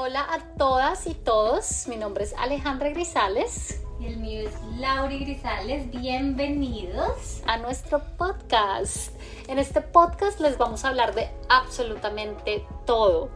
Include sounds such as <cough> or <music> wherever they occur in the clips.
Hola a todas y todos, mi nombre es Alejandra Grisales. Y el mío es Lauri Grisales. Bienvenidos a nuestro podcast. En este podcast les vamos a hablar de absolutamente todo.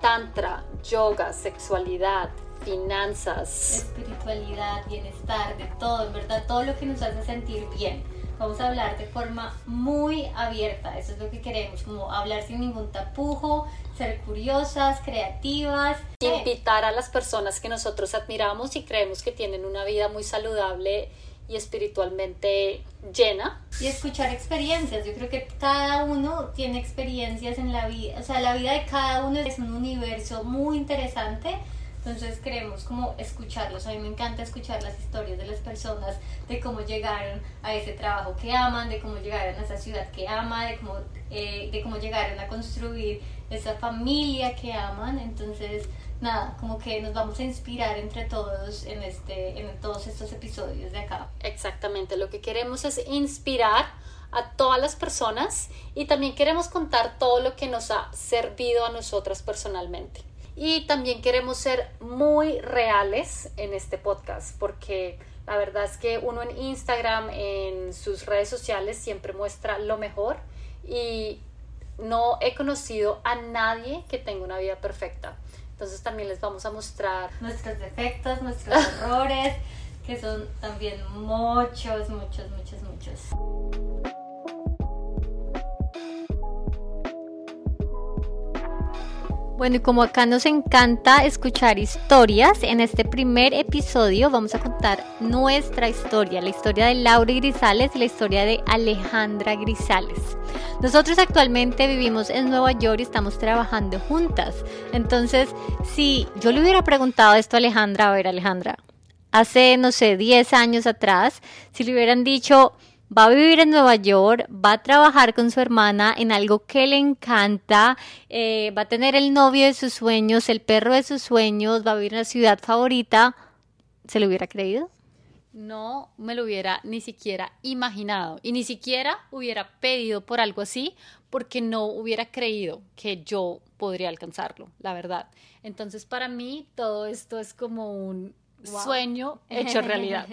Tantra, yoga, sexualidad, finanzas, espiritualidad, bienestar, de todo, en verdad, todo lo que nos hace sentir bien. Vamos a hablar de forma muy abierta, eso es lo que queremos, como hablar sin ningún tapujo, ser curiosas, creativas. Invitar a las personas que nosotros admiramos y creemos que tienen una vida muy saludable y espiritualmente llena. Y escuchar experiencias. Yo creo que cada uno tiene experiencias en la vida. O sea, la vida de cada uno es un universo muy interesante entonces queremos como escucharlos. A mí me encanta escuchar las historias de las personas, de cómo llegaron a ese trabajo que aman, de cómo llegaron a esa ciudad que ama, de cómo, eh, de cómo llegaron a construir esa familia que aman. Entonces, nada, como que nos vamos a inspirar entre todos en, este, en todos estos episodios de acá. Exactamente, lo que queremos es inspirar a todas las personas y también queremos contar todo lo que nos ha servido a nosotras personalmente. Y también queremos ser muy reales en este podcast porque la verdad es que uno en Instagram, en sus redes sociales, siempre muestra lo mejor y no he conocido a nadie que tenga una vida perfecta. Entonces también les vamos a mostrar nuestros defectos, nuestros <laughs> errores, que son también muchos, muchos, muchos, muchos. Bueno, y como acá nos encanta escuchar historias, en este primer episodio vamos a contar nuestra historia, la historia de Laura Grisales y la historia de Alejandra Grisales. Nosotros actualmente vivimos en Nueva York y estamos trabajando juntas. Entonces, si yo le hubiera preguntado esto a Alejandra, a ver Alejandra, hace, no sé, 10 años atrás, si le hubieran dicho, va a vivir en Nueva York, va a trabajar con su hermana en algo que le encanta, eh, va a tener el novio de sus sueños, el perro de sus sueños, va a vivir en la ciudad favorita, ¿se lo hubiera creído? No me lo hubiera ni siquiera imaginado y ni siquiera hubiera pedido por algo así porque no hubiera creído que yo podría alcanzarlo, la verdad. Entonces para mí todo esto es como un sueño <laughs> hecho realidad.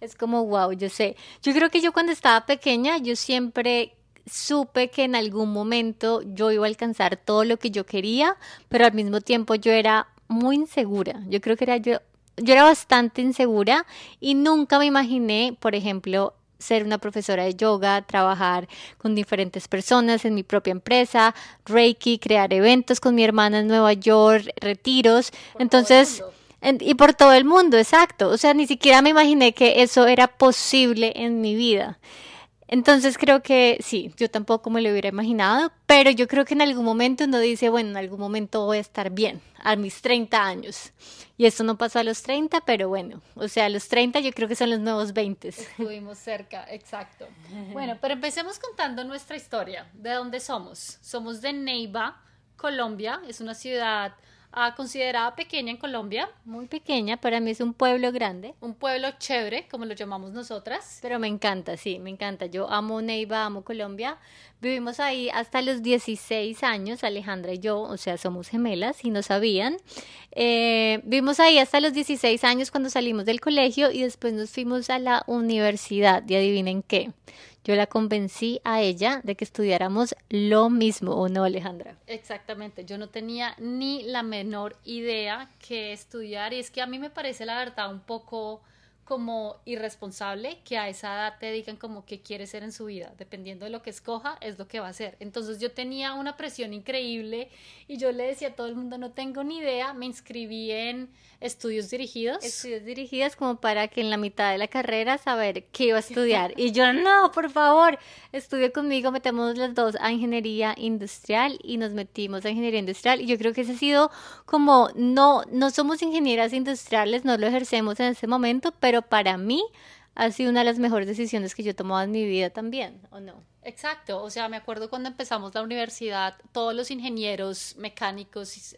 es como, wow, yo sé. Yo creo que yo cuando estaba pequeña, yo siempre supe que en algún momento yo iba a alcanzar todo lo que yo quería, pero al mismo tiempo yo era muy insegura. Yo creo que era yo, yo era bastante insegura y nunca me imaginé, por ejemplo, ser una profesora de yoga, trabajar con diferentes personas en mi propia empresa, Reiki, crear eventos con mi hermana en Nueva York, retiros. Entonces, y por todo el mundo, exacto. O sea, ni siquiera me imaginé que eso era posible en mi vida. Entonces creo que sí, yo tampoco me lo hubiera imaginado, pero yo creo que en algún momento uno dice, bueno, en algún momento voy a estar bien, a mis 30 años. Y esto no pasó a los 30, pero bueno, o sea, a los 30 yo creo que son los nuevos 20. Estuvimos cerca, exacto. Bueno, pero empecemos contando nuestra historia. ¿De dónde somos? Somos de Neiva, Colombia, es una ciudad considerada pequeña en Colombia. Muy pequeña, para mí es un pueblo grande. Un pueblo chévere, como lo llamamos nosotras. Pero me encanta, sí, me encanta. Yo amo Neiva, amo Colombia. Vivimos ahí hasta los 16 años, Alejandra y yo, o sea, somos gemelas y no sabían. Eh, vivimos ahí hasta los 16 años cuando salimos del colegio y después nos fuimos a la universidad. Y adivinen qué yo la convencí a ella de que estudiáramos lo mismo, ¿o no, Alejandra? Exactamente, yo no tenía ni la menor idea que estudiar y es que a mí me parece la verdad un poco como irresponsable que a esa edad te digan como que quiere ser en su vida, dependiendo de lo que escoja es lo que va a ser. Entonces yo tenía una presión increíble y yo le decía a todo el mundo no tengo ni idea, me inscribí en estudios dirigidos. Estudios dirigidos como para que en la mitad de la carrera saber qué iba a estudiar. <laughs> y yo no, por favor, estudie conmigo, metemos las dos a ingeniería industrial y nos metimos a ingeniería industrial y yo creo que ese ha sido como no no somos ingenieras industriales, no lo ejercemos en ese momento, pero para mí ha sido una de las mejores decisiones que yo he tomado en mi vida también, ¿o no? Exacto, o sea, me acuerdo cuando empezamos la universidad, todos los ingenieros mecánicos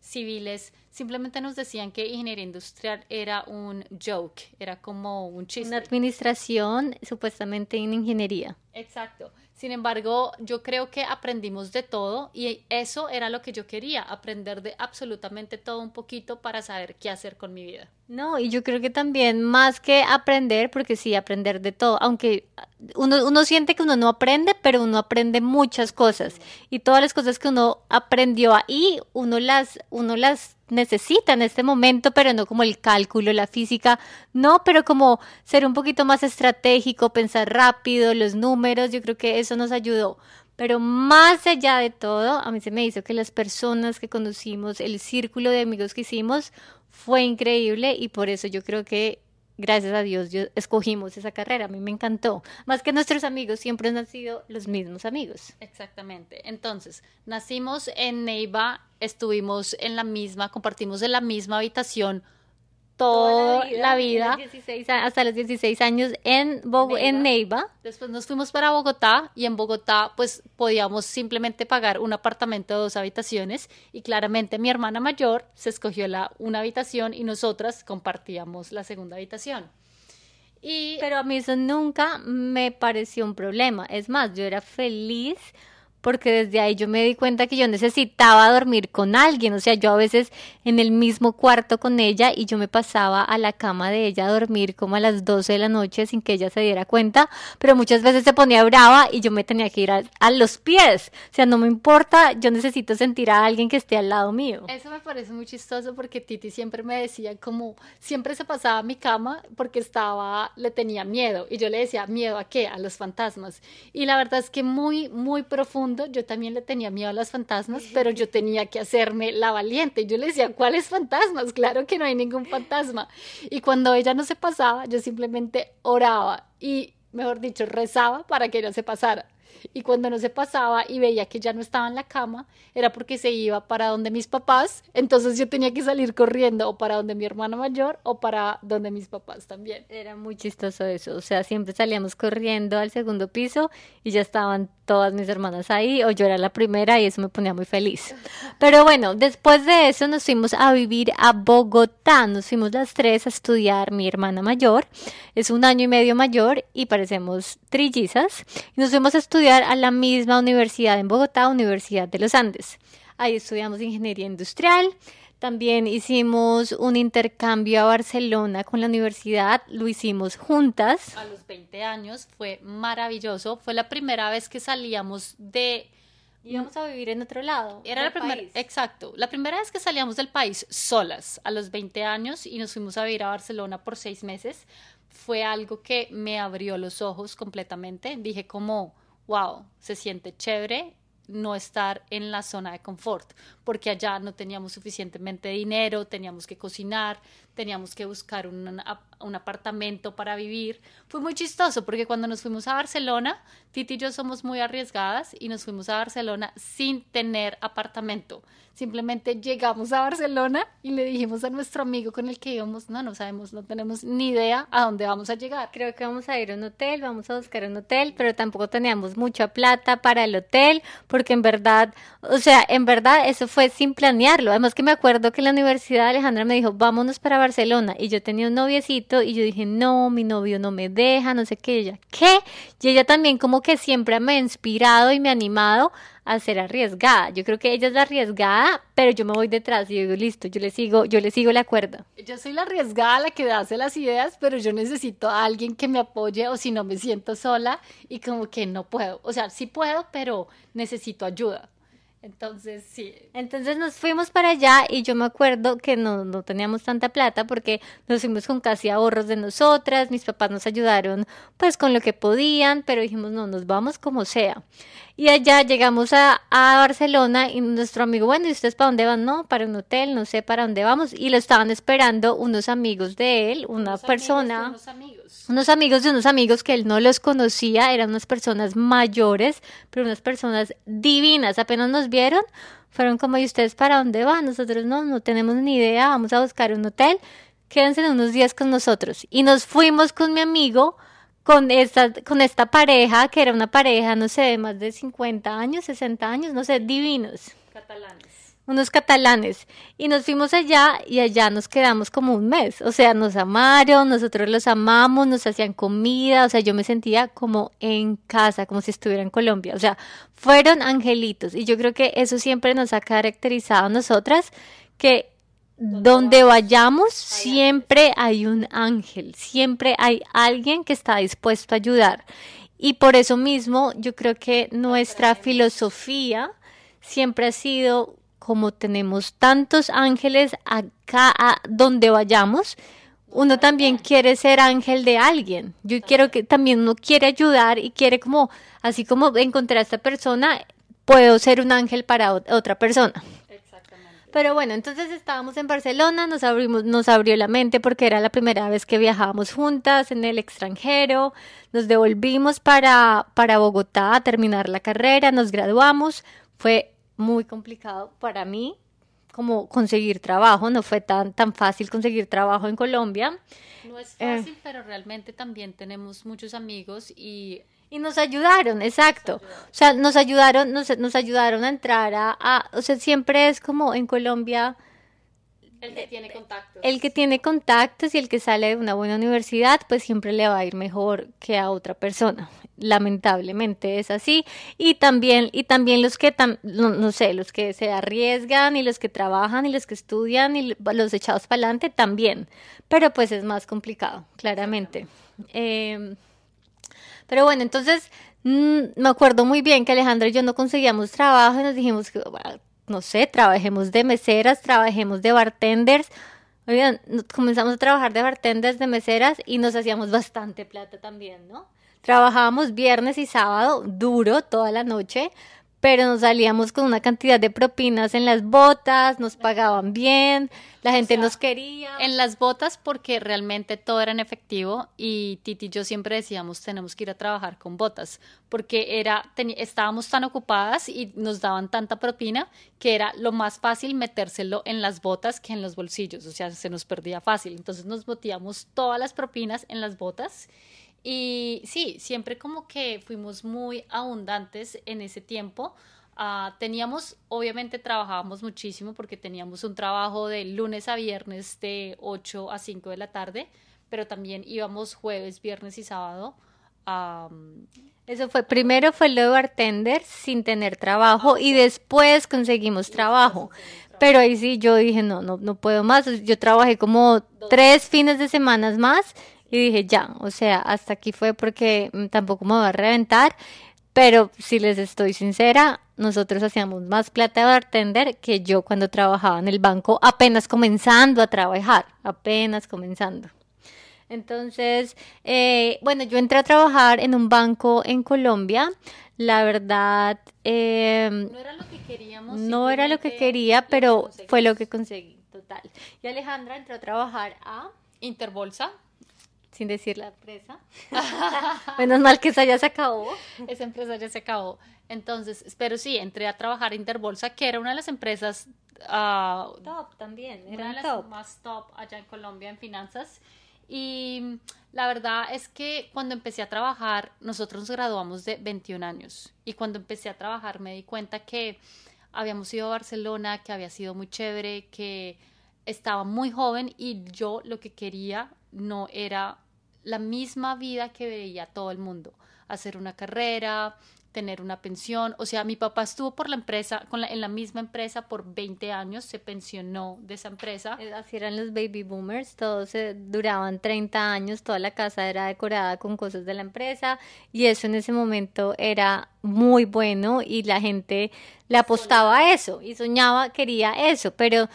civiles simplemente nos decían que ingeniería industrial era un joke, era como un chiste. Una administración supuestamente en ingeniería. Exacto. Sin embargo, yo creo que aprendimos de todo y eso era lo que yo quería, aprender de absolutamente todo un poquito para saber qué hacer con mi vida. No, y yo creo que también más que aprender, porque sí, aprender de todo, aunque uno, uno siente que uno no aprende, pero uno aprende muchas cosas y todas las cosas que uno aprendió ahí, uno las, uno las necesita en este momento, pero no como el cálculo, la física, no, pero como ser un poquito más estratégico, pensar rápido, los números, yo creo que eso nos ayudó. Pero más allá de todo, a mí se me hizo que las personas que conocimos, el círculo de amigos que hicimos, fue increíble y por eso yo creo que gracias a Dios yo escogimos esa carrera, a mí me encantó. Más que nuestros amigos siempre han sido los mismos amigos. Exactamente. Entonces, nacimos en Neiva, estuvimos en la misma, compartimos en la misma habitación toda la vida, hasta los 16 años en, Neiva. en Neiva. Después nos fuimos para Bogotá y en Bogotá pues podíamos simplemente pagar un apartamento de dos habitaciones y claramente mi hermana mayor se escogió la, una habitación y nosotras compartíamos la segunda habitación. Y... Pero a mí eso nunca me pareció un problema. Es más, yo era feliz porque desde ahí yo me di cuenta que yo necesitaba dormir con alguien, o sea, yo a veces en el mismo cuarto con ella y yo me pasaba a la cama de ella a dormir como a las 12 de la noche sin que ella se diera cuenta, pero muchas veces se ponía brava y yo me tenía que ir a, los pies, o sea, no me importa, yo necesito sentir a alguien que esté al lado mío. Eso me parece muy chistoso porque Titi siempre me decía como, siempre se pasaba a mi cama porque estaba, le tenía miedo y yo le decía, ¿miedo a qué? A los fantasmas. Y la verdad es que muy, muy profundo yo también le tenía miedo a las fantasmas, <laughs> pero yo tenía que hacerme la valiente. Yo le decía, ¿cuáles fantasmas? Claro que no hay ningún fantasma. Y cuando ella no se pasaba, yo simplemente oraba y, mejor dicho, rezaba para que ella se pasara. Y cuando no se pasaba y veía que ya no estaba en la cama, era porque se iba para donde mis papás, entonces yo tenía que salir corriendo o para donde mi hermano mayor o para donde mis papás también. Era muy chistoso eso, o sea, siempre salíamos corriendo al segundo piso y ya estaban todas mis hermanas ahí o yo era la primera y eso me ponía muy feliz. Pero bueno, después de eso nos fuimos a vivir a Bogotá, nos fuimos las tres a estudiar, mi hermana mayor es un año y medio mayor y parecemos trillizas y nos fuimos a estudiar a la misma universidad en Bogotá, Universidad de los Andes. Ahí estudiamos ingeniería industrial. También hicimos un intercambio a Barcelona con la universidad, lo hicimos juntas. A los 20 años, fue maravilloso. Fue la primera vez que salíamos de... Íbamos a vivir en otro lado. Era la primera, exacto, la primera vez que salíamos del país solas a los 20 años y nos fuimos a vivir a Barcelona por seis meses. Fue algo que me abrió los ojos completamente. Dije como, wow, se siente chévere no estar en la zona de confort, porque allá no teníamos suficientemente dinero, teníamos que cocinar, teníamos que buscar un, un, apartamento para vivir. Fue muy chistoso porque cuando nos fuimos a Barcelona, Titi y yo somos muy arriesgadas y nos fuimos a Barcelona sin tener apartamento. Simplemente llegamos a Barcelona y le dijimos a nuestro amigo con el que íbamos, no, no sabemos, no tenemos ni idea a dónde vamos a llegar. Creo que vamos a ir a un hotel, vamos a buscar un hotel, pero tampoco teníamos mucha plata para el hotel, porque en verdad, o sea, en verdad eso fue sin planearlo. Además que me acuerdo que en la universidad Alejandra me dijo, vámonos para Barcelona. Y yo tenía un noviecito y yo dije, no, mi novio no me deja, no sé qué. ella, ¿qué? Y ella también como que siempre me ha inspirado y me ha animado a ser arriesgada. Yo creo que ella es la arriesgada, pero yo me voy detrás y digo, listo, yo le sigo, yo le sigo la cuerda. Yo soy la arriesgada, la que hace las ideas, pero yo necesito a alguien que me apoye o si no me siento sola y como que no puedo. O sea, sí puedo, pero necesito ayuda. Entonces, sí. Entonces nos fuimos para allá y yo me acuerdo que no, no teníamos tanta plata porque nos fuimos con casi ahorros de nosotras, mis papás nos ayudaron pues con lo que podían, pero dijimos, no, nos vamos como sea. Y allá llegamos a, a Barcelona y nuestro amigo, bueno, ¿y ustedes para dónde van? No, para un hotel, no sé para dónde vamos. Y lo estaban esperando unos amigos de él, una persona. unos amigos. Unos amigos de unos amigos que él no los conocía, eran unas personas mayores, pero unas personas divinas. Apenas nos vieron, fueron como, ¿y ustedes para dónde van? Nosotros no, no tenemos ni idea, vamos a buscar un hotel. Quédense unos días con nosotros. Y nos fuimos con mi amigo con esta, con esta pareja, que era una pareja, no sé, de más de 50 años, 60 años, no sé, divinos. Catalanes. unos catalanes. Y nos fuimos allá y allá nos quedamos como un mes. O sea, nos amaron, nosotros los amamos, nos hacían comida. O sea, yo me sentía como en casa, como si estuviera en Colombia. O sea, fueron angelitos. Y yo creo que eso siempre nos ha caracterizado a nosotras, que donde vayamos siempre hay un ángel, siempre hay alguien que está dispuesto a ayudar. Y por eso mismo yo creo que nuestra filosofía siempre ha sido como tenemos tantos ángeles acá a donde vayamos, uno también quiere ser ángel de alguien. Yo quiero que también uno quiere ayudar y quiere como, así como encontrar a esta persona, puedo ser un ángel para otra persona. Pero bueno, entonces estábamos en Barcelona, nos abrimos, nos abrió la mente porque era la primera vez que viajábamos juntas en el extranjero. Nos devolvimos para, para Bogotá a terminar la carrera, nos graduamos. Fue muy complicado para mí como conseguir trabajo, no fue tan, tan fácil conseguir trabajo en Colombia. No es fácil, eh, pero realmente también tenemos muchos amigos y y nos ayudaron, exacto. O sea, nos ayudaron, nos, nos ayudaron a entrar a, o sea, siempre es como en Colombia. El que tiene contactos. El que tiene contactos y el que sale de una buena universidad, pues siempre le va a ir mejor que a otra persona. Lamentablemente es así. Y también, y también los que, no, no, sé, los que se arriesgan y los que trabajan y los que estudian y los echados para adelante también. Pero pues es más complicado, claramente. Eh, pero bueno, entonces mm, me acuerdo muy bien que Alejandra y yo no conseguíamos trabajo y nos dijimos que, no sé, trabajemos de meseras, trabajemos de bartenders. Oigan, comenzamos a trabajar de bartenders, de meseras y nos hacíamos bastante plata también, ¿no? Trabajábamos viernes y sábado duro toda la noche pero nos salíamos con una cantidad de propinas en las botas, nos pagaban bien, la gente nos quería. En las botas porque realmente todo era en efectivo y Titi y yo siempre decíamos tenemos que ir a trabajar con botas porque era estábamos tan ocupadas y nos daban tanta propina que era lo más fácil metérselo en las botas que en los bolsillos, o sea, se nos perdía fácil. Entonces nos botíamos todas las propinas en las botas y sí, siempre como que fuimos muy abundantes en ese tiempo. Ah, teníamos, obviamente trabajábamos muchísimo porque teníamos un trabajo de lunes a viernes de 8 a 5 de la tarde, pero también íbamos jueves, viernes y sábado. Eso fue, primero fue lo de bartender sin tener trabajo y después conseguimos trabajo. Pero ahí sí yo dije, no, no, no puedo más. Yo trabajé como tres fines de semana más y dije, ya, o sea, hasta aquí fue porque mm, tampoco me va a reventar, pero si les estoy sincera, nosotros hacíamos más plata de bartender que yo cuando trabajaba en el banco, apenas comenzando a trabajar, apenas comenzando. Entonces, eh, bueno, yo entré a trabajar en un banco en Colombia. La verdad, em, no era lo que queríamos. No era lo que quería, pero fue lo que conseguí, total. Y Alejandra entró a trabajar a Interbolsa sin decir la empresa. <laughs> Menos mal que esa ya se acabó. Esa empresa ya se acabó. Entonces, pero sí, entré a trabajar en Interbolsa, que era una de las empresas uh, top también, era una de las más top allá en Colombia en finanzas. Y la verdad es que cuando empecé a trabajar, nosotros nos graduamos de 21 años. Y cuando empecé a trabajar me di cuenta que habíamos ido a Barcelona, que había sido muy chévere, que estaba muy joven y yo lo que quería no era la misma vida que veía todo el mundo, hacer una carrera, tener una pensión, o sea, mi papá estuvo por la empresa, con en la misma empresa por 20 años, se pensionó de esa empresa. Eh, así eran los baby boomers, todos duraban 30 años, toda la casa era decorada con cosas de la empresa y eso en ese momento era muy bueno y la gente le apostaba a eso y soñaba, quería eso, pero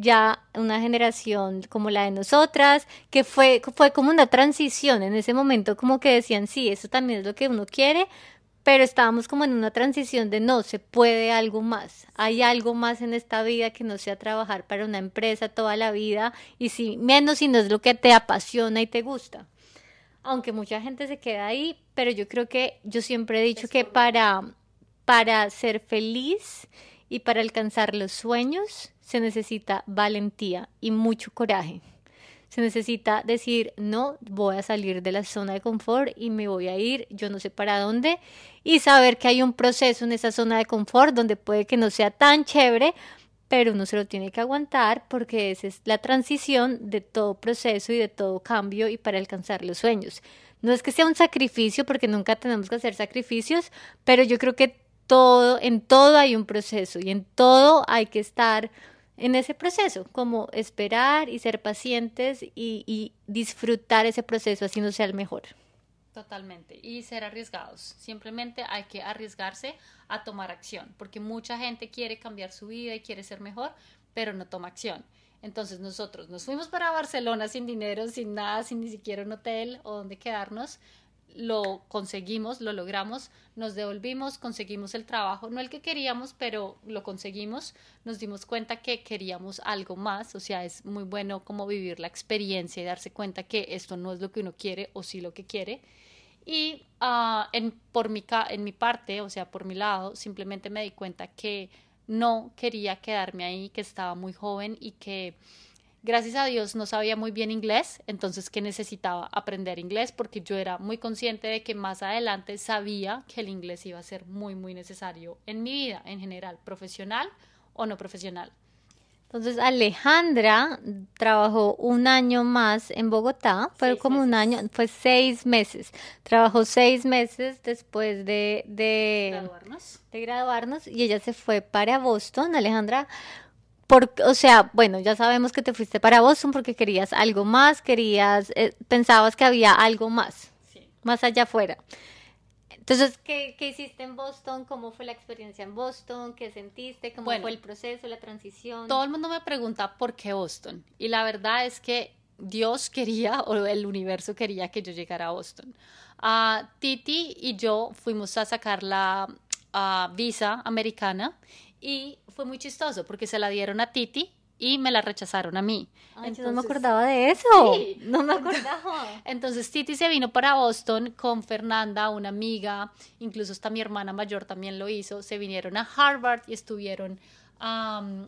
ya una generación como la de nosotras, que fue, fue como una transición en ese momento, como que decían, sí, eso también es lo que uno quiere, pero estábamos como en una transición de no, se puede algo más, hay algo más en esta vida que no sea trabajar para una empresa toda la vida y si menos si no es lo que te apasiona y te gusta. Aunque mucha gente se queda ahí, pero yo creo que yo siempre he dicho que para, para ser feliz y para alcanzar los sueños se necesita valentía y mucho coraje. Se necesita decir, no, voy a salir de la zona de confort y me voy a ir, yo no sé para dónde, y saber que hay un proceso en esa zona de confort donde puede que no sea tan chévere, pero uno se lo tiene que aguantar porque esa es la transición de todo proceso y de todo cambio y para alcanzar los sueños. No es que sea un sacrificio porque nunca tenemos que hacer sacrificios, pero yo creo que todo, en todo hay un proceso y en todo hay que estar en ese proceso, como esperar y ser pacientes y, disfrutar ese proceso así no sea el mejor. Totalmente. Y ser arriesgados. Simplemente hay que arriesgarse a tomar acción, porque mucha gente quiere cambiar su vida y quiere ser mejor, pero no toma acción. Entonces nosotros nos fuimos para Barcelona sin dinero, sin nada, sin ni siquiera un hotel o donde quedarnos. Lo conseguimos, lo logramos, nos devolvimos, conseguimos el trabajo, no el que queríamos, pero lo conseguimos. Nos dimos cuenta que queríamos algo más, o sea, es muy bueno como vivir la experiencia y darse cuenta que esto no es lo que uno quiere o sí lo que quiere. Y ah, en, por mi, en mi parte, o sea, por mi lado, simplemente me di cuenta que no quería quedarme ahí, que estaba muy joven y que gracias a Dios no sabía muy bien inglés, entonces que necesitaba aprender inglés porque yo era muy consciente de que más adelante sabía que el inglés iba a ser muy, muy necesario en mi vida en general, profesional o no profesional. Entonces Alejandra trabajó un año más en Bogotá, fue como un año, fue seis meses. Trabajó seis meses después de, de, graduarnos. de graduarnos y ella se fue para Boston. Alejandra, por, o sea, bueno, ya sabemos que te fuiste para Boston porque querías algo más, querías, eh, pensabas que había algo más, más allá afuera. Entonces, ¿qué, ¿qué, hiciste en Boston? ¿Cómo fue la experiencia en Boston? ¿Qué sentiste? ¿Cómo fue el proceso, la transición? Todo el mundo me pregunta por qué Boston. Y la verdad es que Dios <laughs> quería, o el universo quería que yo llegara a Boston. Uh, Titi y yo fuimos a sacar la uh, visa americana y fue muy chistoso porque se la dieron a Titi y me la rechazaron a mí. Entonces, no me acordaba de eso. No me <laughs> acordaba. Entonces Titi se vino para Boston con Fernanda, una amiga, incluso hasta mi hermana mayor también lo hizo. Se vinieron a Harvard y estuvieron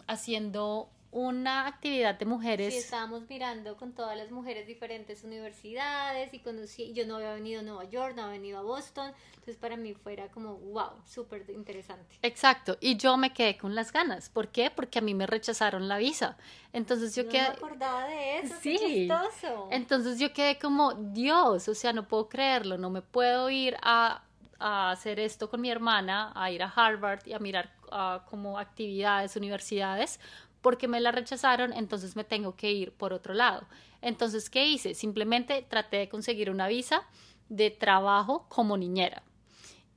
haciendo una actividad de mujeres. Sí, estábamos mirando con todas las mujeres diferentes universidades y conocí, yo no había venido a Nueva York, no había venido a Boston, entonces para mí fuera como, wow, súper interesante. Exacto, y yo me quedé con las ganas, ¿por qué? Porque a mí me rechazaron la visa, entonces yo no quedé... me acordaba de eso, sí. qué chistoso. Entonces yo quedé como, Dios, o sea, no puedo creerlo, no me puedo ir a, a hacer esto con mi hermana, a ir a Harvard y a mirar uh, como actividades, universidades, porque me la rechazaron, entonces me tengo que ir por otro lado. Entonces, ¿qué hice? Simplemente traté de conseguir una visa de trabajo como niñera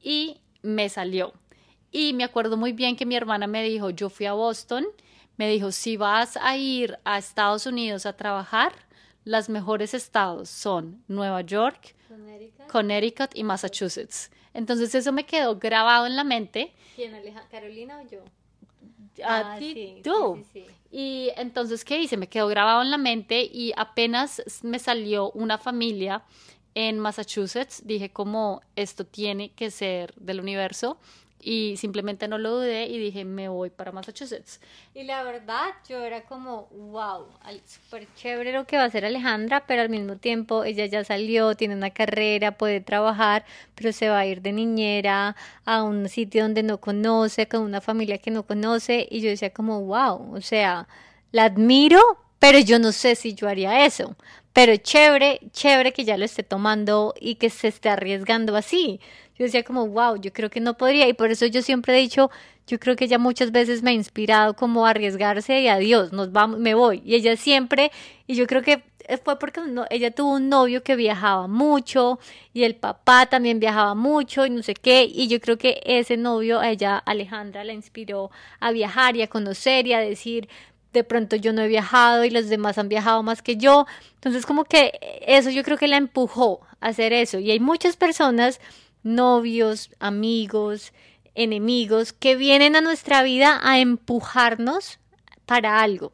y me salió. Y me acuerdo muy bien que mi hermana me dijo, yo fui a Boston, me dijo, si vas a ir a Estados Unidos a trabajar, los mejores estados son Nueva York, Connecticut, Connecticut y Massachusetts. Entonces eso me quedó grabado en la mente. ¿Quién, Carolina o yo? A ti tú. Y entonces, ¿qué hice? Me quedó grabado en la mente y apenas me salió una familia en Massachusetts, dije como esto tiene que ser del universo y simplemente no lo dudé y dije me voy para Massachusetts. Y la verdad yo era como, wow, súper chévere lo que va a hacer Alejandra, pero al mismo tiempo ella ya salió, tiene una carrera, puede trabajar, pero se va a ir de niñera a un sitio donde no conoce, con una familia que no conoce y yo decía como, wow, o sea, la admiro, pero yo no sé si yo haría eso. Pero chévere, chévere que ya lo esté tomando y que se esté arriesgando así yo decía como, wow, yo creo que no podría y por eso yo siempre he dicho, yo creo que ella muchas veces me ha inspirado como a arriesgarse y adiós, nos vamos, me voy. Y ella siempre, y yo creo que fue porque ella tuvo un novio que viajaba mucho y el papá también viajaba mucho y no sé qué, y yo creo que ese novio, a ella, Alejandra, la inspiró a viajar y a conocer y a decir, de pronto yo no he viajado y los demás han viajado más que yo. Entonces como que eso yo creo que la empujó a hacer eso. Y hay muchas personas novios, amigos, enemigos que vienen a nuestra vida a empujarnos para algo.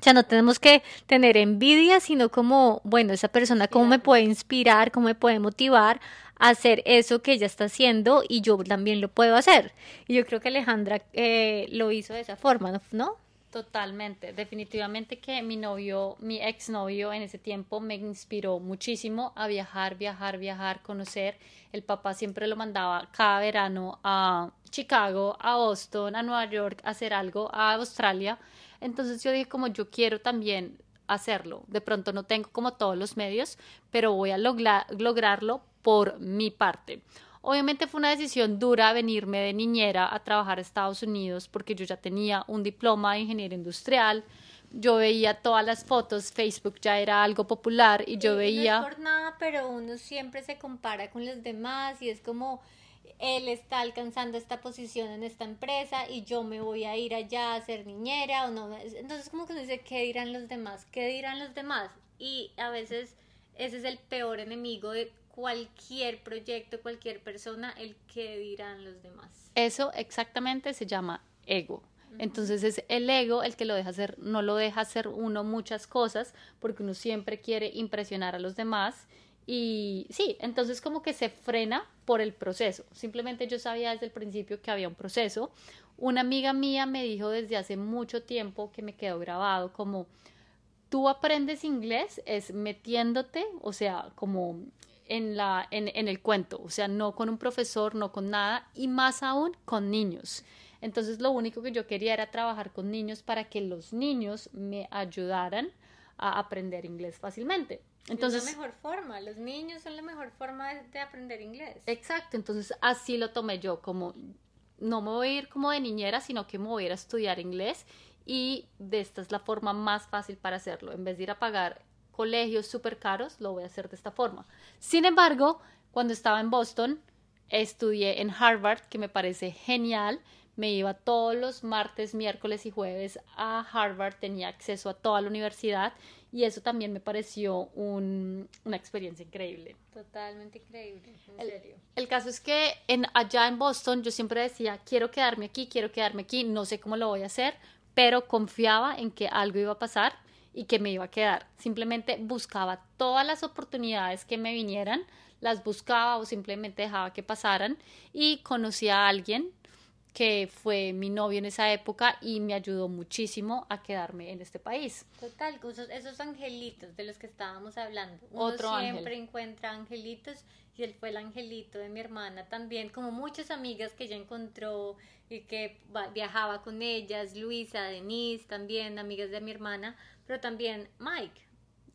O sea, no tenemos que tener envidia, sino como, bueno, esa persona cómo me puede inspirar, cómo me puede motivar a hacer eso que ella está haciendo y yo también lo puedo hacer. Y yo creo que Alejandra eh, lo hizo de esa forma, ¿no? Totalmente, definitivamente que mi novio, mi exnovio en ese tiempo me inspiró muchísimo a viajar, viajar, viajar, conocer. El papá siempre lo mandaba cada verano a Chicago, a Boston, a Nueva York, a hacer algo, a Australia. Entonces yo dije como yo quiero también hacerlo. De pronto no tengo como todos los medios, pero voy a lograrlo por mi parte. Obviamente fue una decisión dura venirme de niñera a trabajar a Estados Unidos porque yo ya tenía un diploma de ingeniería industrial. Yo veía todas las fotos, Facebook ya era algo popular y yo veía... No es por nada, pero uno siempre se compara con los demás y es como él está alcanzando esta posición en esta empresa y yo me voy a ir allá a ser niñera o no. Entonces como que uno dice, ¿qué dirán los demás? ¿Qué dirán los demás? Y a veces ese es el peor enemigo de cualquier proyecto, cualquier persona, el que dirán los demás. Eso exactamente se llama ego. Entonces es el ego el que lo deja hacer, no lo deja hacer uno muchas cosas porque uno siempre quiere impresionar a los demás y sí, entonces como que se frena por el proceso. Simplemente yo sabía desde el principio que había un proceso. Una amiga mía me dijo desde hace mucho tiempo que me quedó grabado como tú aprendes inglés es metiéndote, o sea, como en, la, en, en, el cuento, o sea, no con un profesor, no con nada, y más aún con niños. Entonces lo único que yo quería era trabajar con niños para que los niños me ayudaran a aprender inglés fácilmente. Entonces, es la mejor forma, los niños son la mejor forma de, aprender inglés. Exacto, entonces así lo tomé yo, como no me voy a ir como de niñera, sino que me voy a ir a estudiar inglés y de esta es la forma más fácil para hacerlo. En vez de ir a pagar colegios súper caros, lo voy a hacer de esta forma. Sin embargo, cuando estaba en Boston, estudié en Harvard, que me parece genial. Me iba todos los martes, miércoles y jueves a Harvard, tenía acceso a toda la universidad y eso también me pareció una experiencia increíble. Totalmente increíble, en el, serio. El caso es que en, allá en Boston yo siempre decía, quiero quedarme aquí, quiero quedarme aquí, no sé cómo lo voy a hacer, pero confiaba en que algo iba a pasar y que me iba a quedar. Simplemente buscaba todas las oportunidades que me vinieran, las buscaba o simplemente dejaba que pasaran y conocí a alguien que fue mi novio en esa época y me ayudó muchísimo a quedarme en este país. Total, esos, angelitos de los que estábamos hablando. Uno Otro siempre encuentra angelitos y él fue el angelito de mi hermana también, como muchas amigas que ella encontró y que viajaba con ellas, Luisa, Denise, también amigas de mi hermana, pero también Mike.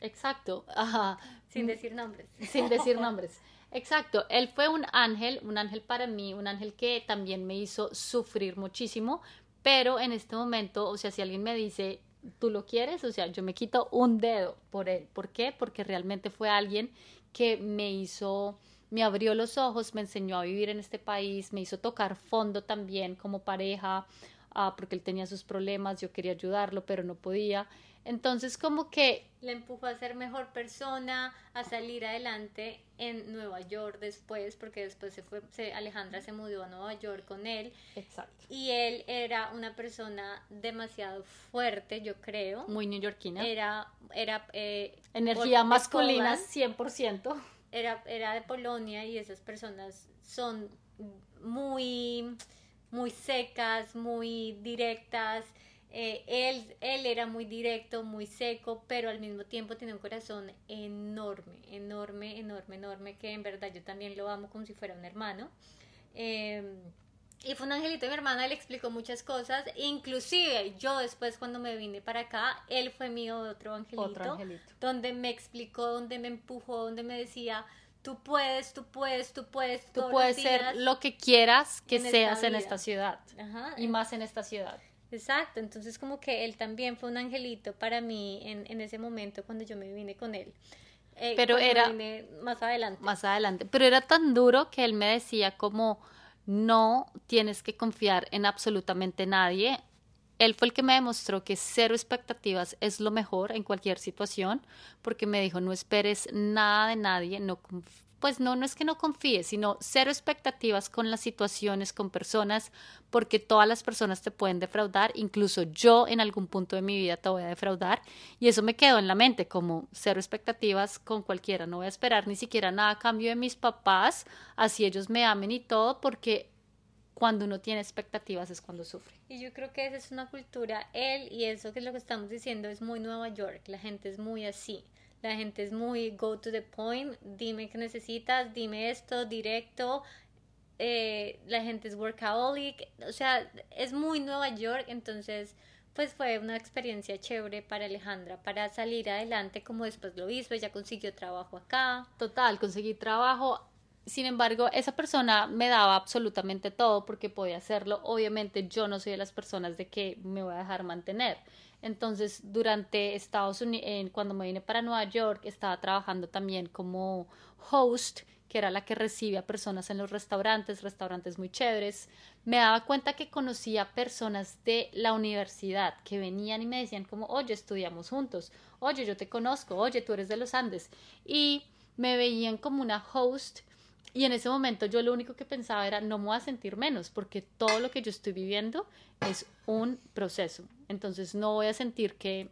Exacto. <laughs> Sin decir nombres. <laughs> Sin decir nombres. Exacto, él fue un ángel, un ángel para mí, un ángel que también me hizo sufrir muchísimo, pero en este momento, o sea, si alguien me dice, tú lo quieres, o sea, yo me quito un dedo por él. ¿Por qué? Porque realmente fue alguien que me hizo, me abrió los ojos, me enseñó a vivir en este país, me hizo tocar fondo también como pareja, ah, porque él tenía sus problemas, yo quería ayudarlo, pero no podía. Entonces como que... Le empujó a ser mejor persona, a salir adelante en Nueva York después, porque después se fue, se, Alejandra se mudó a Nueva York con él. Exacto. Y él era una persona demasiado fuerte, yo creo. Muy neoyorquina. Era, era... Eh, Energía masculina, 100%. Era, era de Polonia y esas personas son muy, muy secas, muy directas eh, él, él era muy directo, muy seco, pero al mismo tiempo tiene un corazón enorme, enorme, enorme, enorme, que en verdad yo también lo amo como si fuera un hermano. Em, y fue un angelito de mi hermana, le explicó muchas cosas, inclusive yo después cuando me vine para acá, él fue mi otro angelito, otro angelito. donde me explicó, donde me empujó, donde me decía, tú puedes, tú puedes, tú puedes. Tú puedes ser lo que quieras que seas en esta ciudad. y más en esta ciudad. Exacto, entonces como que él también fue un angelito para mí en, en ese momento cuando yo me vine con él. Eh, pero era más adelante. Más adelante, pero era tan duro que él me decía como no tienes que confiar en absolutamente nadie. Él fue el que me demostró que cero expectativas es lo mejor en cualquier situación, porque me dijo no esperes nada de nadie, no pues no, no es que no confíes, sino cero expectativas con las situaciones, con personas, porque todas las personas te pueden defraudar, incluso yo en algún punto de mi vida te voy a defraudar, y eso me quedó en la mente, como cero expectativas con cualquiera, no voy a esperar ni siquiera nada a cambio de mis papás, así ellos me amen y todo, porque cuando uno tiene expectativas es cuando sufre. Y yo creo que esa es una cultura, él y eso que es lo que estamos diciendo es muy Nueva York, la gente es muy así. La gente es muy go to the point, dime qué necesitas, dime esto, directo. Eh, la gente es workaholic, o sea, es muy Nueva York, entonces pues fue una experiencia chévere para Alejandra, para salir adelante como después lo hizo, ella consiguió trabajo acá. Total, conseguí trabajo. Sin embargo, esa persona me daba absolutamente todo porque podía hacerlo. Obviamente yo no soy de las personas de que me voy a dejar mantener. Entonces, durante Estados Unidos, cuando me vine para Nueva York, estaba trabajando también como host, que era la que recibe a personas en los restaurantes, restaurantes muy chéveres. Me daba cuenta que conocía personas de la universidad que venían y me decían como, oye, estudiamos juntos, oye, yo te conozco, oye, tú eres de los Andes. Y me veían como una host y en ese momento yo lo único que pensaba era, no me voy a sentir menos, porque todo lo que yo estoy viviendo es un proceso. Entonces no voy a sentir que,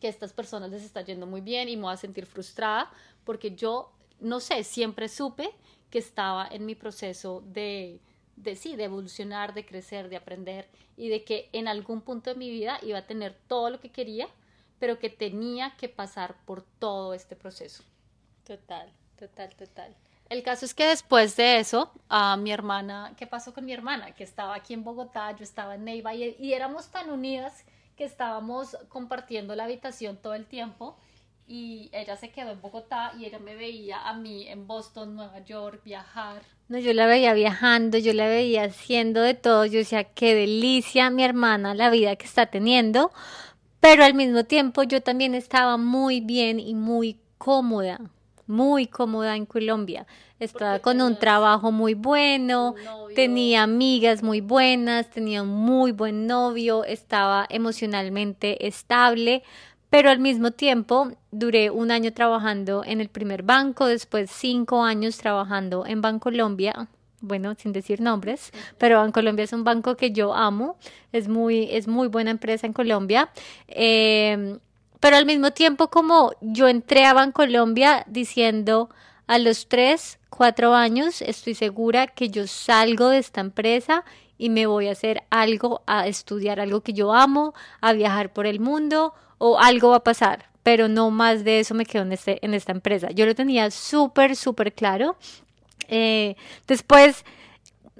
que a estas personas les está yendo muy bien y me voy a sentir frustrada, porque yo, no sé, siempre supe que estaba en mi proceso de, de sí, de evolucionar, de crecer, de aprender y de que en algún punto de mi vida iba a tener todo lo que quería, pero que tenía que pasar por todo este proceso. Total, total, total. El caso es que después de eso, a mi hermana, ¿qué pasó con mi hermana? Que estaba aquí en Bogotá, yo estaba en Neiva y, éramos tan unidas que estábamos compartiendo la habitación todo el tiempo y ella se quedó en Bogotá y ella me veía a mí en Boston, Nueva York, viajar. No, yo la veía viajando, yo la veía haciendo de todo, yo decía, qué delicia mi hermana, la vida que está teniendo, pero al mismo tiempo yo también estaba muy bien y muy cómoda muy cómoda en Colombia. Estaba con un trabajo muy bueno, tenía amigas muy buenas, tenía un muy buen novio, estaba emocionalmente estable, pero al mismo tiempo duré un año trabajando en el primer banco, después cinco años trabajando en Bancolombia, bueno, sin decir nombres, pero Bancolombia es un banco que yo amo, es muy, es muy buena empresa en Colombia. Eh, pero al mismo tiempo como yo entré a Bancolombia diciendo a los tres, cuatro años estoy segura que yo salgo de esta empresa y me voy a hacer algo, a estudiar algo que yo amo, a viajar por el mundo o algo va a pasar, pero no más de eso me quedo en, este, en esta empresa. Yo lo tenía súper, súper claro. Eh, después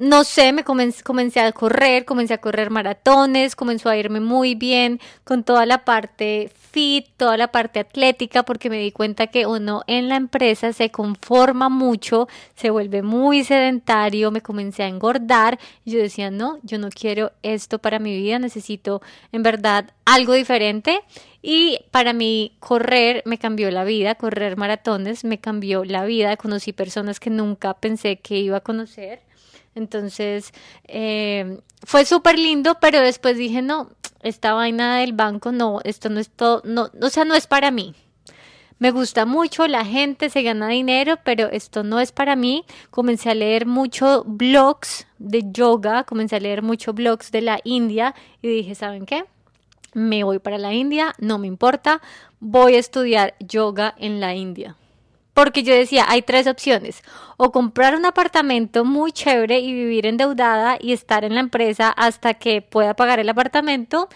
no sé, me comencé, a correr, comencé a correr maratones, comenzó a irme muy bien con toda la parte fit, toda la parte atlética, porque me di cuenta que uno en la empresa se conforma mucho, se vuelve muy sedentario, me comencé a engordar yo decía, no, yo no quiero esto para mi vida, necesito en verdad algo diferente. Y para mí correr me cambió la vida, correr maratones me cambió la vida, conocí personas que nunca pensé que iba a conocer entonces, eh, fue súper lindo, pero después dije, no, esta vaina del banco, no, esto no es todo, no, o sea, no es para mí. Me gusta mucho, la gente se gana dinero, pero esto no es para mí. Comencé a leer mucho blogs de yoga, comencé a leer mucho blogs de la India y dije, ¿saben qué? Me voy para la India, no me importa, voy a estudiar yoga en la India porque yo decía, hay tres opciones, o comprar un apartamento muy chévere y vivir endeudada y estar en la empresa hasta que pueda pagar el apartamento,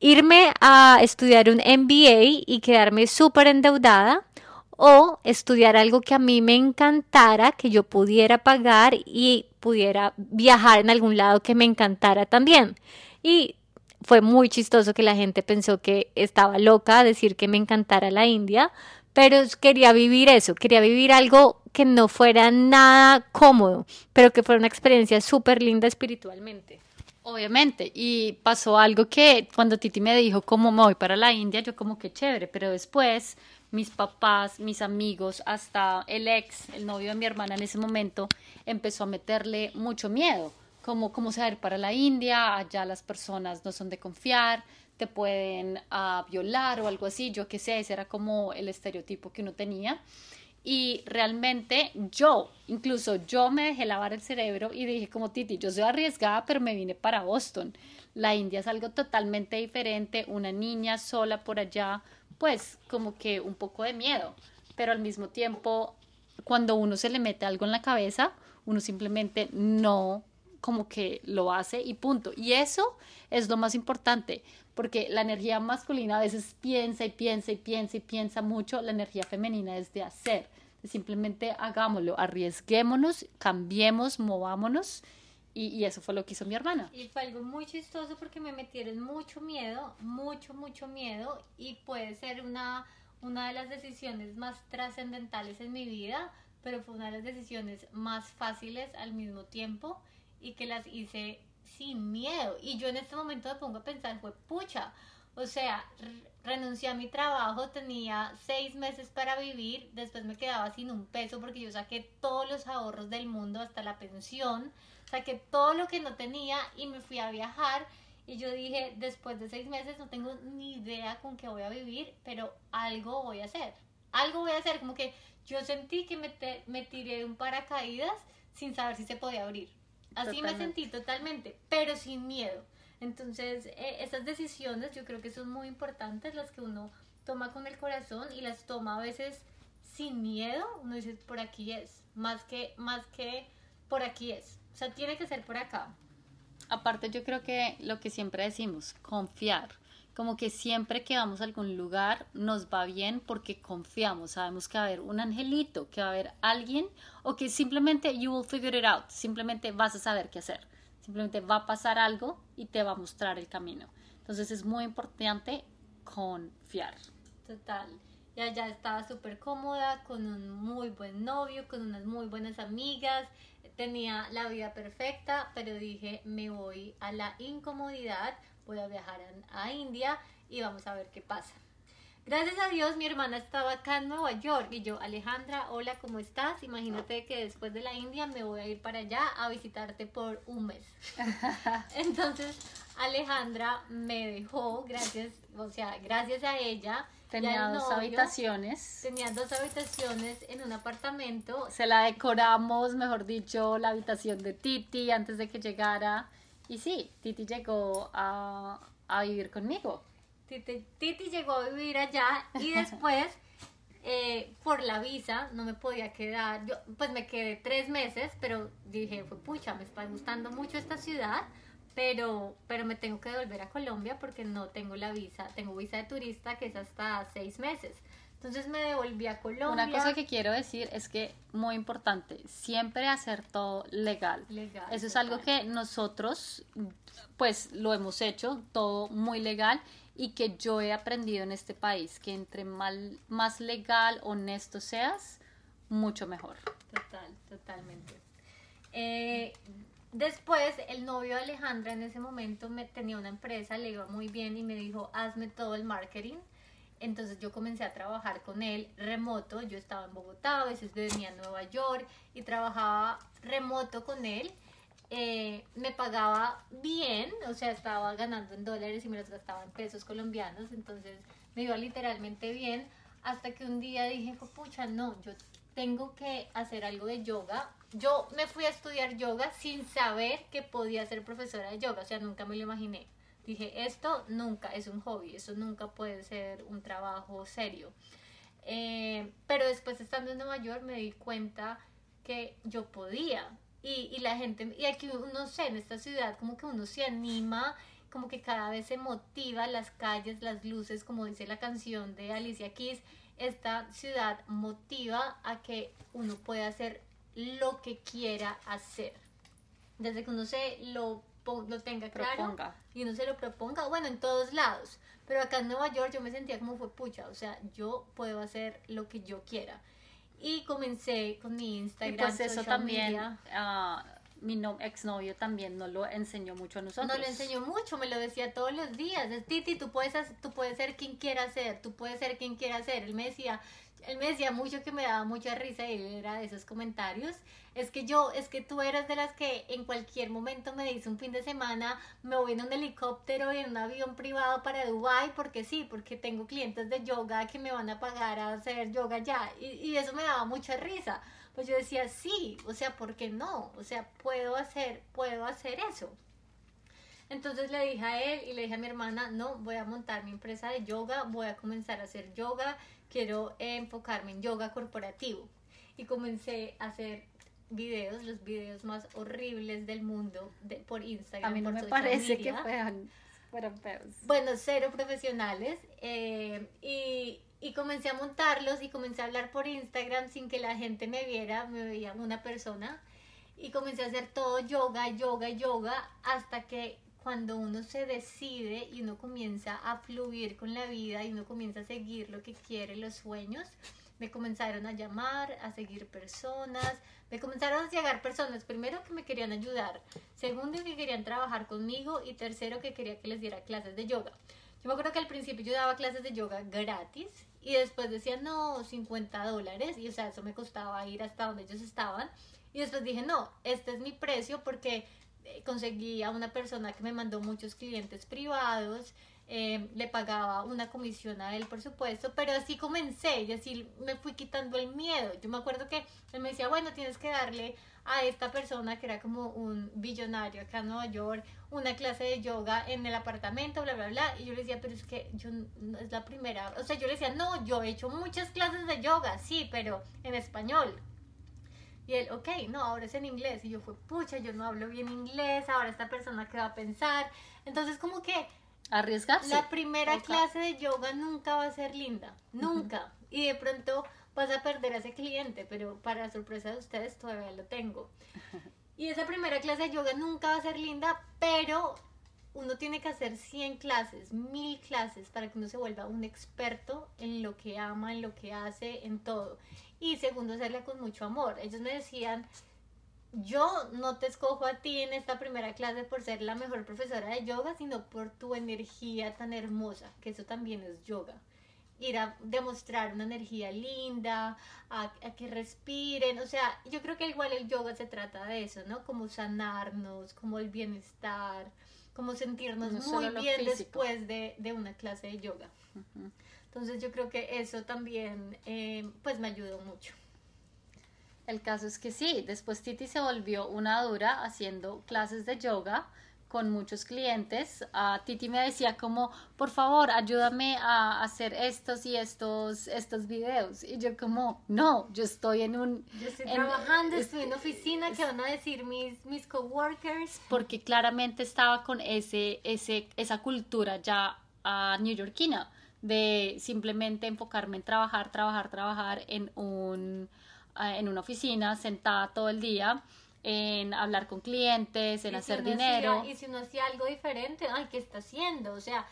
irme a estudiar un MBA y quedarme súper endeudada, o estudiar algo que a mí me encantara, que yo pudiera pagar y pudiera viajar en algún lado que me encantara también. Y fue muy chistoso que la gente pensó que estaba loca a decir que me encantara la India, pero quería vivir eso, quería vivir algo que no fuera nada cómodo, pero que fuera una experiencia súper linda espiritualmente. Obviamente, y pasó algo que cuando Titi me dijo cómo me voy para la India, yo como que chévere, pero después mis papás, mis amigos, hasta el ex, el novio de mi hermana en ese momento, empezó a meterle mucho miedo, como cómo se va a ir para la India, allá las personas no son de confiar, te pueden uh, violar o algo así, yo qué sé, ese era como el estereotipo que uno tenía. Y realmente yo, incluso yo me dejé lavar el cerebro y dije como Titi, yo soy arriesgada, pero me vine para Boston. La India es algo totalmente diferente, una niña sola por allá, pues como que un poco de miedo, pero al mismo tiempo, cuando uno se le mete algo en la cabeza, uno simplemente no como que lo hace y punto. Y eso es lo más importante, porque la energía masculina a veces piensa y piensa y piensa y piensa mucho, la energía femenina es de hacer, simplemente hagámoslo, arriesguémonos, cambiemos, movámonos. Y, eso fue lo que hizo mi hermana. Y fue algo muy chistoso porque me metieron mucho miedo, mucho, mucho miedo. Y puede ser una, una de las decisiones más trascendentales en mi vida, pero fue una de las decisiones más fáciles al mismo tiempo y que las hice sin miedo. Y yo en este momento me pongo a pensar, fue pucha, o sea, renuncié a mi trabajo, tenía seis meses para vivir, después me quedaba sin un peso porque yo saqué todos los ahorros del mundo hasta la pensión, saqué todo lo que no tenía y me fui a viajar. Y yo dije, después de seis meses no tengo ni idea con qué voy a vivir, pero algo voy a hacer. Algo voy a hacer, como que yo sentí que me, me tiré de un paracaídas sin saber si se podía abrir. Así me sentí totalmente, pero sin miedo. Entonces, eh, esas decisiones yo creo que son muy importantes, las que uno toma con el corazón y las toma a veces sin miedo. Uno dice, por aquí es, más que, más que por aquí es. O sea, tiene que ser por acá. Aparte, yo creo que lo que siempre decimos, confiar como que siempre que vamos a algún lugar nos va bien porque confiamos, sabemos que va a haber un angelito, que va a haber alguien o que simplemente you will figure it out, simplemente vas a saber qué hacer, simplemente va a pasar algo y te va a mostrar el camino. Entonces es muy importante confiar. Total. Y allá estaba súper cómoda, con un muy buen novio, con unas muy buenas amigas, tenía la vida perfecta, pero dije, me voy a la incomodidad voy a viajar a, India y vamos a ver qué pasa. Gracias a Dios mi hermana estaba acá en Nueva York y yo, Alejandra, hola, ¿cómo estás? Imagínate que después de la India me voy a ir para allá a visitarte por un mes. <laughs> Entonces Alejandra me dejó, gracias, o sea, gracias a ella. Tenía dos habitaciones. Tenía dos habitaciones en un apartamento. Se la decoramos, mejor dicho, la habitación de Titi antes de que llegara. Y sí, Titi llegó a, vivir conmigo. Titi, Titi, llegó a vivir allá y <laughs> después, eh, por la visa, no me podía quedar. Yo, pues me quedé tres meses, pero dije, fue pucha, me está gustando mucho esta ciudad, pero, pero me tengo que volver a Colombia porque no tengo la visa. Tengo visa de turista que es hasta seis meses. Entonces me devolví a Colombia. Una cosa que quiero decir es que, muy importante, siempre hacer todo legal. legal Eso es algo que nosotros, pues, lo hemos hecho, todo muy legal, y que yo he aprendido en este país, que entre mal, más legal, honesto seas, mucho mejor. Total, totalmente. Eh, después, el novio de Alejandra en ese momento me tenía una empresa, le iba muy bien y me dijo, hazme todo el marketing entonces yo comencé a trabajar con él remoto. Yo estaba en Bogotá, a veces venía a Nueva York y trabajaba remoto con él. Eh, me pagaba bien, o sea, estaba ganando en dólares y me los gastaba en pesos colombianos, entonces me iba literalmente bien. Hasta que un día dije, pucha, no, yo tengo que hacer algo de yoga. Yo me fui a estudiar yoga sin saber que podía ser profesora de yoga, o sea, nunca me lo imaginé. Dije, esto nunca es un hobby, eso nunca puede ser un trabajo serio. Eh, pero después estando en Nueva York me di cuenta que yo podía. Y, y la gente, y aquí uno sé, en esta ciudad como que uno se anima, como que cada vez se motiva las calles, las luces, como dice la canción de Alicia Keys, esta ciudad motiva a que uno pueda hacer lo que quiera hacer. Desde que uno se lo lo tenga claro y no se lo proponga, bueno, en todos lados. Pero acá en Nueva York yo me sentía como fue pucha, o sea, yo puedo hacer lo que yo quiera. Y comencé con mi Instagram. Y pues eso también, uh, mi no, exnovio también no lo enseñó mucho a nosotros. No lo enseñó mucho, me lo decía todos los días. Titi, tú puedes, tú puedes ser quien quiera ser, tú puedes ser quien quiera ser. Él me decía, él me decía mucho que me daba mucha risa y él era de esos comentarios. Es que yo, es que tú eras de las que en cualquier momento me dice un fin de semana, me voy en un helicóptero y en un avión privado para Dubai porque sí, porque tengo clientes de yoga que me van a pagar a hacer yoga ya. Y, y eso me daba mucha risa. Pues yo decía, sí, o sea, ¿por qué no? O sea, puedo hacer, puedo hacer eso. Entonces le dije a él y le dije a mi hermana, no, voy a montar mi empresa de yoga, voy a comenzar a hacer yoga, quiero enfocarme en yoga corporativo. Y comencé a hacer videos, los videos más horribles del mundo de, por Instagram. A mí no me parece media. que fueran, fueran feos. Bueno, cero profesionales. eh, y, y comencé a montarlos y comencé a hablar por Instagram sin que la gente me viera, me veía una persona. Y comencé a hacer todo yoga, yoga, yoga, hasta que cuando uno se decide y uno comienza a fluir con la vida y uno comienza a seguir lo que quiere, los sueños, me comenzaron a llamar, a seguir personas, me comenzaron a llegar personas, primero que me querían ayudar, segundo que querían trabajar conmigo y tercero que quería que les diera clases de yoga. Yo me acuerdo que al principio yo daba clases de yoga gratis y después decían, no, 50 dólares y o sea, eso me costaba ir hasta donde ellos estaban. Y después dije, no, este es mi precio porque conseguí a una persona que me mandó muchos clientes privados, eh, le pagaba una comisión a él, por supuesto, pero así comencé y así me fui quitando el miedo. Yo me acuerdo que él me decía, bueno, tienes que darle a esta persona que era como un billonario acá en Nueva York, una clase de yoga en el apartamento, bla, bla, bla. Y yo le decía, pero es que yo no es la primera. O sea, yo le decía, no, yo he hecho muchas clases de yoga, sí, pero en español. Y él, ok, no, ahora es en inglés. Y yo fue, pucha, yo no hablo bien inglés, ahora esta persona qué va a pensar. Entonces, como que Arriesgarse. la primera clase de yoga nunca va a ser linda, nunca. Y de pronto vas a perder a ese cliente, pero para sorpresa de ustedes todavía lo tengo. Y esa primera clase de yoga nunca va a ser linda, pero uno tiene que hacer 100 clases, 1000 clases para que uno se vuelva un experto en lo que ama, en lo que hace, en todo. Y segundo, hacerla con mucho amor. Ellos me decían, yo no te escojo a ti en esta primera clase por ser la mejor profesora de yoga, sino por tu energía tan hermosa, que eso también es yoga. Ir a demostrar una energía linda, a, a que respiren, o sea, yo creo que igual el yoga se trata de eso, ¿no? Como sanarnos, como el bienestar, como sentirnos No muy bien físico. después de, de una clase de yoga. Entonces yo creo que eso también, eh, pues me ayudó mucho. El caso es que sí, después Titi se volvió una dura haciendo clases de yoga con muchos clientes. Ah, Titi me decía como, por favor, ayúdame a hacer estos y estos, estos videos. Y yo como, no, yo estoy en un... Yo estoy en- trabajando, es- estoy en oficina, que van a decir mis, mis coworkers? porque claramente estaba con ese, ese, esa cultura ya ah, neoyorquina de simplemente enfocarme en trabajar, trabajar, trabajar en un ah, en una oficina sentada todo el día en hablar con clientes, en si hacer dinero. hacía- y si uno hacía algo diferente, ay, ¿qué está haciendo? O sea,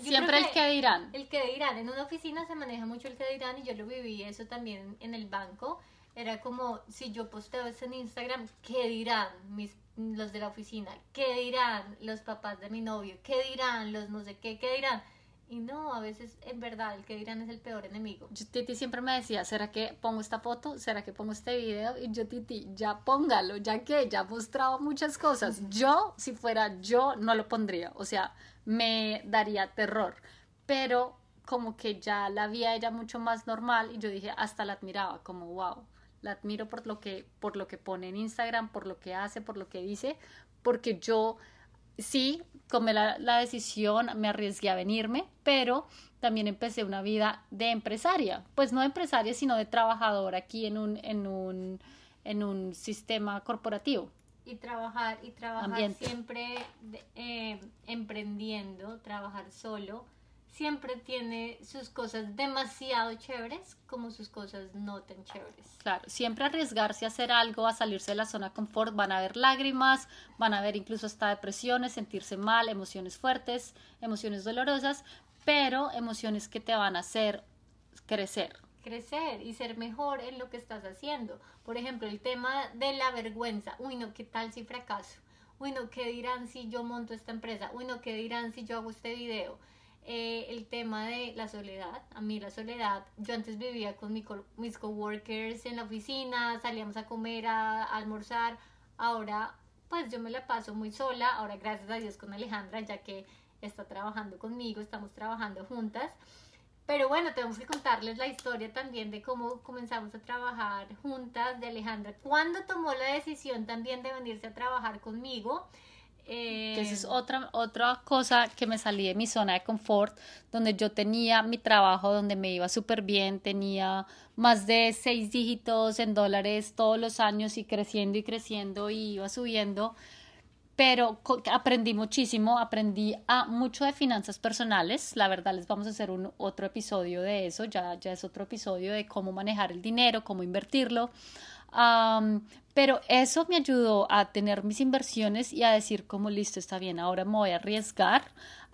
Siempre el que dirán. El que dirán. En una oficina se maneja mucho el que dirán y yo lo viví eso también en el banco. Era como si yo posteo eso en Instagram, ¿qué dirán mis, los de la oficina? ¿Qué dirán los papás de mi novio? ¿Qué dirán los no sé qué? ¿Qué dirán? Y no, a veces en verdad el que dirán es el peor enemigo. Yo- Titi siempre me decía, ¿será que pongo esta foto? ¿Será que pongo este video? Y yo, Titi, ya póngalo, ya que ya ha mostrado muchas cosas. Yo, si fuera yo, no lo pondría. O sea, me daría terror. Pero como que ya la vi a ella mucho más normal y yo dije, hasta la admiraba, como wow, la admiro por lo que, por lo que pone en Instagram, por lo que hace, por lo que dice, porque yo sí, tomé la, la decisión, me arriesgué a venirme, pero también empecé una vida de empresaria, pues no de empresaria, sino de trabajadora aquí en un, en un, en un sistema corporativo. Y trabajar, y trabajar Ambiente. siempre de- eh, emprendiendo, trabajar solo, siempre tiene sus cosas demasiado chéveres como sus cosas no tan chéveres. Claro, siempre arriesgarse a hacer algo, a salirse de la zona de confort, van a haber lágrimas, van a haber incluso hasta depresiones, sentirse mal, emociones fuertes, emociones dolorosas, pero emociones que te van a hacer crecer. crecer y ser mejor en lo que estás haciendo. Por ejemplo, el tema de la vergüenza. Uy, no, ¿qué tal si fracaso? Uy, no, ¿qué dirán si yo monto esta empresa? Uy, no, ¿qué dirán si yo hago este video? Eh, el tema de la soledad. A mí la soledad, yo antes vivía con mi co- mis coworkers en la oficina, salíamos a comer, a, a almorzar. Ahora, pues yo me la paso muy sola. Ahora, gracias a Dios con Alejandra, ya que está trabajando conmigo, estamos trabajando juntas. Pero bueno, tenemos que contarles la historia también de cómo comenzamos a trabajar juntas, de Alejandra. Cuando tomó la decisión también de venirse a trabajar conmigo, que esa es otra, otra cosa que me salí de mi zona de confort, donde yo tenía mi trabajo, donde me iba súper bien, tenía más de seis dígitos en dólares todos los años y creciendo y creciendo y iba subiendo. Pero aprendí muchísimo, aprendí a mucho de finanzas personales, la verdad les vamos a hacer un otro episodio de eso, ya, ya es otro episodio de cómo manejar el dinero, cómo invertirlo, pero eso me ayudó a tener mis inversiones y a decir como listo, está bien, ahora me voy a arriesgar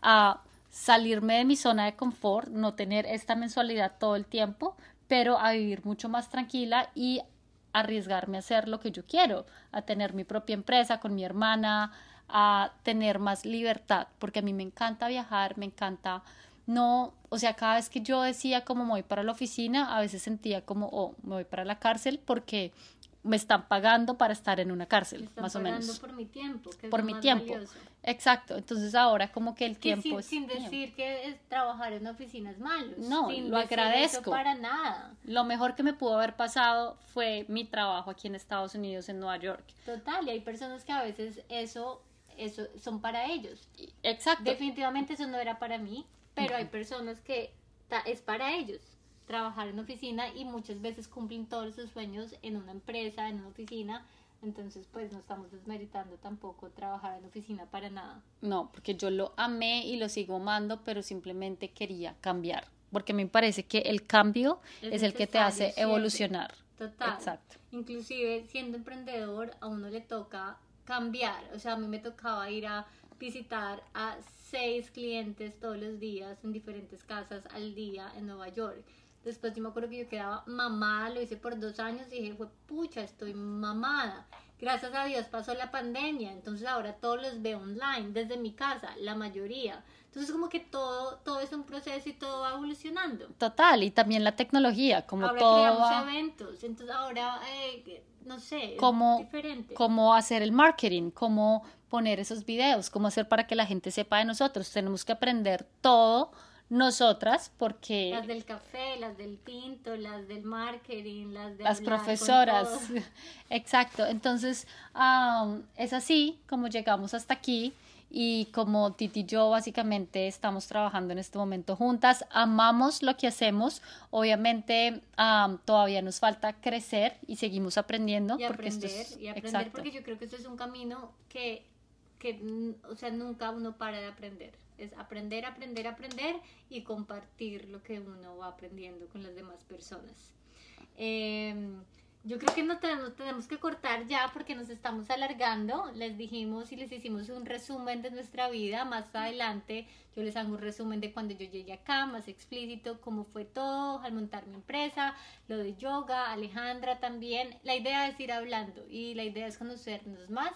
a salirme de mi zona de confort, no tener esta mensualidad todo el tiempo, pero a vivir mucho más tranquila y arriesgarme a hacer lo que yo quiero, a tener mi propia empresa con mi hermana, a tener más libertad, porque a mí me encanta viajar, me encanta no, o sea, cada vez que yo decía como me voy para la oficina, a veces sentía como, oh, me voy para la cárcel porque me están pagando para estar en una cárcel, más o menos. por mi tiempo. Que por mi tiempo. Exacto. Entonces ahora como que el tiempo sin, sin decir que trabajar en una oficina es malo. No, lo agradezco. para nada. Lo mejor que me pudo haber pasado fue mi trabajo aquí en Estados Unidos, en Nueva York. Total, y hay personas que a veces eso, eso son para ellos. Exacto. Definitivamente eso no era para mí, pero hay personas que es para ellos trabajar en oficina y muchas veces cumplen todos sus sueños en una empresa, en una oficina. Entonces, pues no estamos desmeritando tampoco trabajar en oficina para nada. No, porque yo lo amé y lo sigo amando, pero simplemente quería cambiar. Porque me parece que el cambio es, el que te hace evolucionar. Total. Exacto. Inclusive siendo emprendedor, a uno le toca cambiar. O sea, a mí me tocaba ir a visitar a seis clientes todos los días en diferentes casas al día en Nueva York. Después yo me acuerdo que yo quedaba mamada, lo hice por dos años y dije, fue pucha, estoy mamada. Gracias a Dios pasó la pandemia, entonces ahora todos los veo online, desde mi casa, la mayoría. Entonces como que todo, todo es un proceso y todo va evolucionando. Total, y también la tecnología, como ahora todo creamos eventos, entonces ahora, eh, no sé, cómo, diferente. Cómo hacer el marketing, cómo poner esos videos, cómo hacer para que la gente sepa de nosotros. Tenemos que aprender todo nosotras porque las del café, las del tinto, las del marketing, las de las profesoras, <laughs> exacto. Entonces es así como llegamos hasta aquí y como Titi y yo básicamente estamos trabajando en este momento juntas, amamos lo que hacemos, obviamente todavía nos falta crecer y seguimos aprendiendo y porque aprender, y aprender porque yo creo que esto es un camino que que o sea nunca uno para de aprender es aprender, aprender, aprender y compartir lo que uno va aprendiendo con las demás personas. Em, yo creo que no tenemos, tenemos que cortar ya porque nos estamos alargando. Les dijimos y les hicimos un resumen de nuestra vida. Más adelante yo les hago un resumen de cuando yo llegué acá, más explícito, cómo fue todo al montar mi empresa, lo de yoga, Alejandra también. La idea es ir hablando y la idea es conocernos más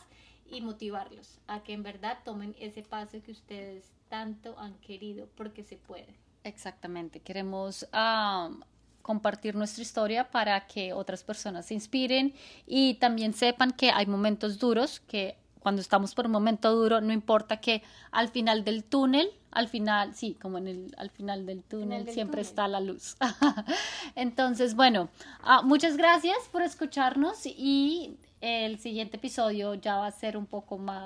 y motivarlos a que en verdad tomen ese paso que ustedes tanto han querido porque se puede. Exactamente, queremos compartir nuestra historia para que otras personas se inspiren y también sepan que hay momentos duros, que cuando estamos por un momento duro, no importa que al final del túnel, al final, sí, como en el, al final del túnel siempre está la luz. <laughs> Entonces, bueno, ah, muchas gracias por escucharnos y el siguiente episodio ya va a ser un poco más